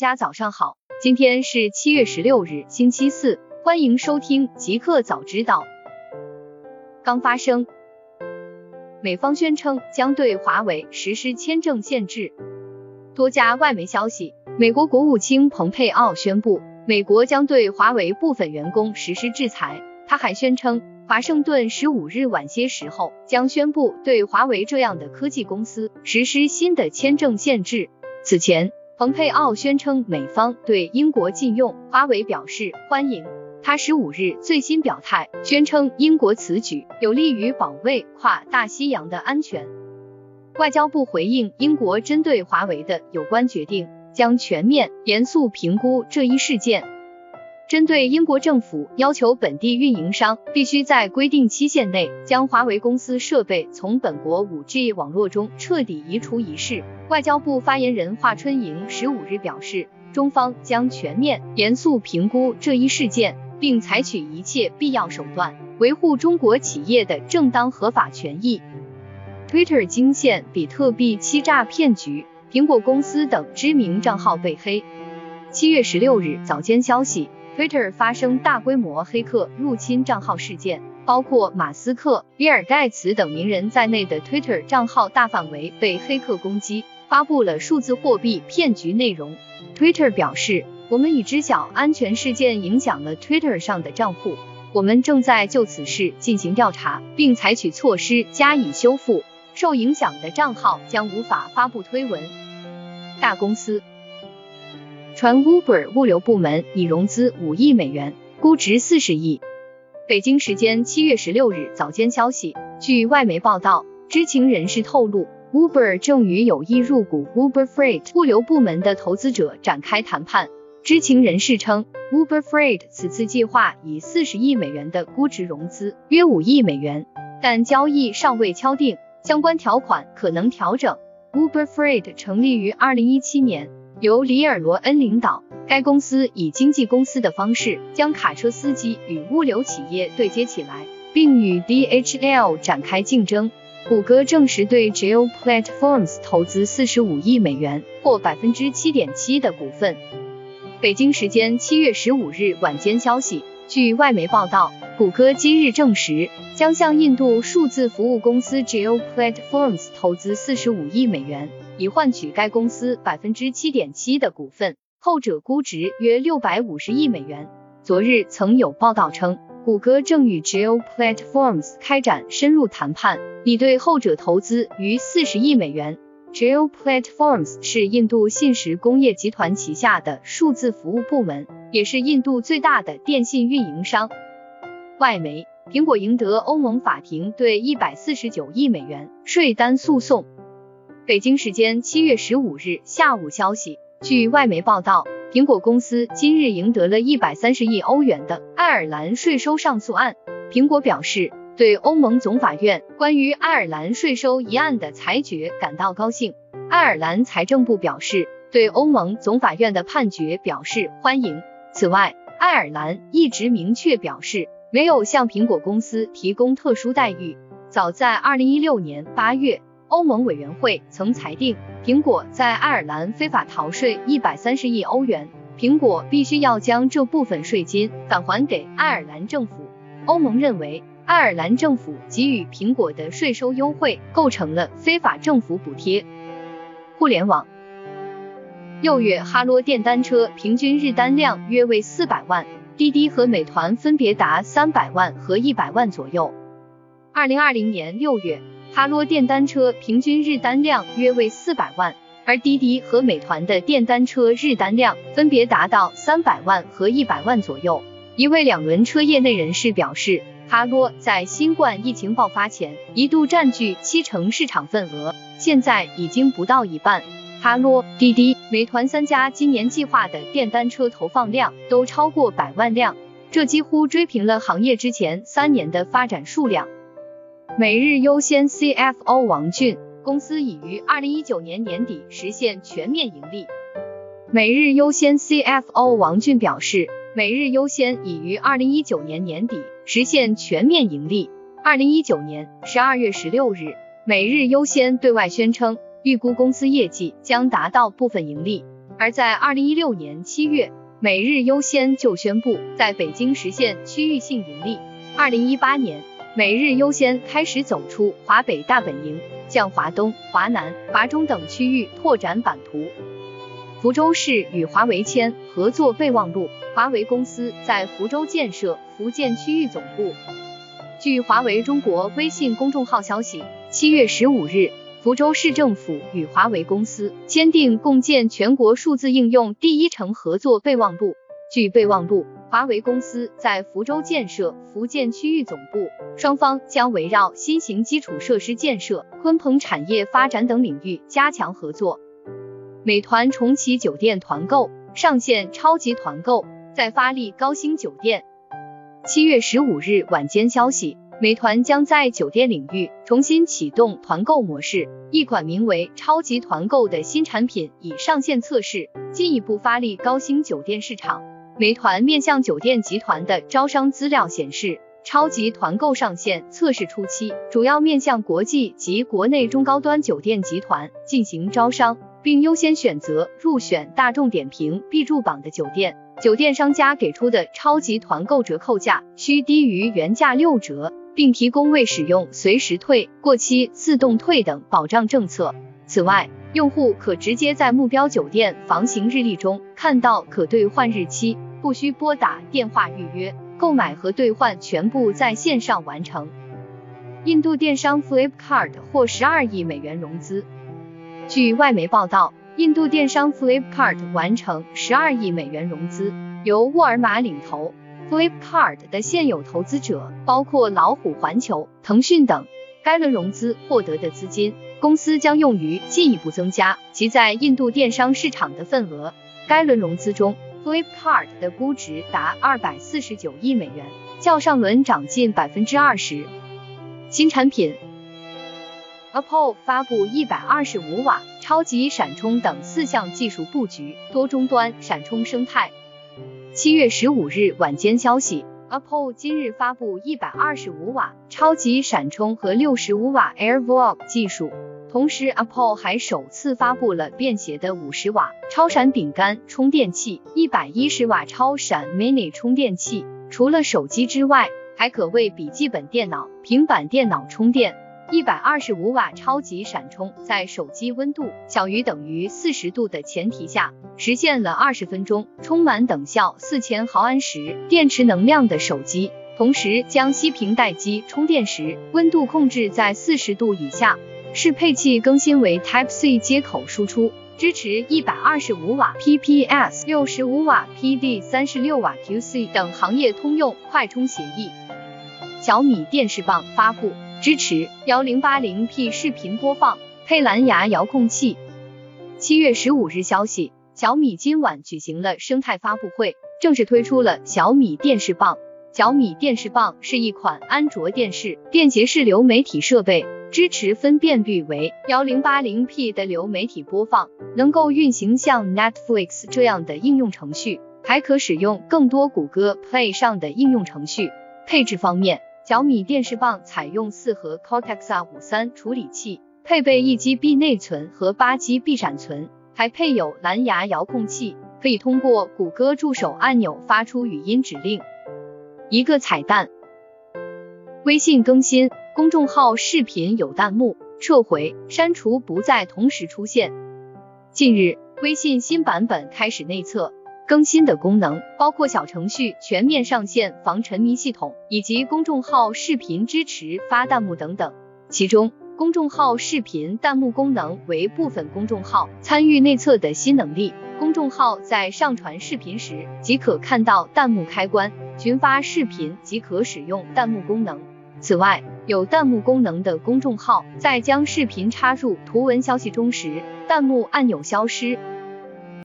大家早上好，今天是七月十六日，星期四，欢迎收听极客早知道。刚发生，美方宣称将对华为实施签证限制。多家外媒消息，美国国务卿蓬佩奥宣布，美国将对华为部分员工实施制裁。他还宣称，华盛顿十五日晚些时候将宣布对华为这样的科技公司实施新的签证限制。此前，蓬佩奥宣称美方对英国禁用华为表示欢迎。他十五日最新表态，宣称英国此举有利于保卫跨大西洋的安全。外交部回应英国针对华为的有关决定，将全面严肃评估这一事件。针对英国政府要求本地运营商必须在规定期限内将华为公司设备从本国 5G 网络中彻底移除一事，外交部发言人华春莹十五日表示，中方将全面严肃评估这一事件，并采取一切必要手段，维护中国企业的正当合法权益。Twitter 惊现比特币欺诈骗局，苹果公司等知名账号被黑。七月十六日早间消息。Twitter 发生大规模黑客入侵账号事件，包括马斯克、比尔盖茨等名人在内的 Twitter 账号大范围被黑客攻击，发布了数字货币骗局内容。Twitter 表示，我们已知晓安全事件影响了 Twitter 上的账户，我们正在就此事进行调查，并采取措施加以修复。受影响的账号将无法发布推文。大公司。传 Uber 物流部门拟融资五亿美元，估值四十亿。北京时间七月十六日早间消息，据外媒报道，知情人士透露，Uber 正与有意入股 Uber Freight 物流部门的投资者展开谈判。知情人士称，Uber Freight 此次计划以四十亿美元的估值融资，约五亿美元，但交易尚未敲定，相关条款可能调整。Uber Freight 成立于二零一七年。由里尔·罗恩领导，该公司以经纪公司的方式将卡车司机与物流企业对接起来，并与 DHL 展开竞争。谷歌证实对 Geo Platforms 投资四十五亿美元，或百分之七点七的股份。北京时间七月十五日晚间消息，据外媒报道，谷歌今日证实将向印度数字服务公司 Geo Platforms 投资四十五亿美元。以换取该公司百分之七点七的股份，后者估值约六百五十亿美元。昨日曾有报道称，谷歌正与 Geo Platforms 开展深入谈判，拟对后者投资逾四十亿美元。Geo Platforms 是印度信实工业集团旗下的数字服务部门，也是印度最大的电信运营商。外媒，苹果赢得欧盟法庭对一百四十九亿美元税单诉讼。北京时间七月十五日下午消息，据外媒报道，苹果公司今日赢得了一百三十亿欧元的爱尔兰税收上诉案。苹果表示，对欧盟总法院关于爱尔兰税收一案的裁决感到高兴。爱尔兰财政部表示，对欧盟总法院的判决表示欢迎。此外，爱尔兰一直明确表示，没有向苹果公司提供特殊待遇。早在二零一六年八月。欧盟委员会曾裁定，苹果在爱尔兰非法逃税一百三十亿欧元，苹果必须要将这部分税金返还给爱尔兰政府。欧盟认为，爱尔兰政府给予苹果的税收优惠构成了非法政府补贴。互联网，六月哈罗电单车平均日单量约为四百万，滴滴和美团分别达三百万和一百万左右。二零二零年六月。哈罗电单车平均日单量约为四百万，而滴滴和美团的电单车日单量分别达到三百万和一百万左右。一位两轮车业内人士表示，哈罗在新冠疫情爆发前一度占据七成市场份额，现在已经不到一半。哈罗、滴滴、美团三家今年计划的电单车投放量都超过百万辆，这几乎追平了行业之前三年的发展数量。每日优先 CFO 王俊，公司已于二零一九年年底实现全面盈利。每日优先 CFO 王俊表示，每日优先已于二零一九年年底实现全面盈利。二零一九年十二月十六日，每日优先对外宣称，预估公司业绩将达到部分盈利。而在二零一六年七月，每日优先就宣布在北京实现区域性盈利。二零一八年，每日优先开始走出华北大本营，向华东、华南、华中等区域拓展版图。福州市与华为签合作备忘录，华为公司在福州建设福建区域总部。据华为中国微信公众号消息，七月十五日，福州市政府与华为公司签订共建全国数字应用第一城合作备忘录。据备忘录，华为公司在福州建设福建区域总部，双方将围绕新型基础设施建设、鲲鹏产业发展等领域加强合作。美团重启酒店团购，上线超级团购，再发力高星酒店。七月十五日晚间消息，美团将在酒店领域重新启动团购模式，一款名为“超级团购”的新产品已上线测试，进一步发力高星酒店市场。美团面向酒店集团的招商资料显示，超级团购上线测试初期，主要面向国际及国内中高端酒店集团进行招商，并优先选择入选大众点评必注榜的酒店。酒店商家给出的超级团购折扣价需低于原价六折，并提供未使用随时退、过期自动退等保障政策。此外，用户可直接在目标酒店房型日历中看到可兑换日期，不需拨打电话预约，购买和兑换全部在线上完成。印度电商 Flipkart 获十二亿美元融资。据外媒报道。印度电商 Flipkart 完成十二亿美元融资，由沃尔玛领投。Flipkart 的现有投资者包括老虎环球、腾讯等。该轮融资获得的资金，公司将用于进一步增加其在印度电商市场的份额。该轮融资中，Flipkart 的估值达二百四十九亿美元，较上轮涨近百分之二十。新产品。Apple 发布一百二十五瓦超级闪充等四项技术布局，多终端闪充生态。七月十五日晚间消息，Apple 今日发布一百二十五瓦超级闪充和六十五瓦 AirVOL 技术，同时 Apple 还首次发布了便携的五十瓦超闪饼干充电器、一百一十瓦超闪 Mini 充电器，除了手机之外，还可为笔记本电脑、平板电脑充电。一百二十五瓦超级闪充，在手机温度小于等于四十度的前提下，实现了二十分钟充满等效四千毫安时电池能量的手机。同时，将息屏待机充电时温度控制在四十度以下。适配器更新为 Type C 接口输出，支持一百二十五瓦 PPS、六十五瓦 PD、三十六瓦 QC 等行业通用快充协议。小米电视棒发布。支持幺零八零 P 视频播放，配蓝牙遥控器。七月十五日消息，小米今晚举行了生态发布会，正式推出了小米电视棒。小米电视棒是一款安卓电视便携式流媒体设备，支持分辨率为幺零八零 P 的流媒体播放，能够运行像 Netflix 这样的应用程序，还可使用更多谷歌 Play 上的应用程序。配置方面。小米电视棒采用四核 Cortex A 五三处理器，配备一 GB 内存和八 GB 闪存，还配有蓝牙遥控器，可以通过谷歌助手按钮发出语音指令。一个彩蛋：微信更新，公众号视频有弹幕，撤回、删除不再同时出现。近日，微信新版本开始内测。更新的功能包括小程序全面上线防沉迷系统，以及公众号视频支持发弹幕等等。其中，公众号视频弹幕功能为部分公众号参与内测的新能力。公众号在上传视频时即可看到弹幕开关，群发视频即可使用弹幕功能。此外，有弹幕功能的公众号在将视频插入图文消息中时，弹幕按钮消失。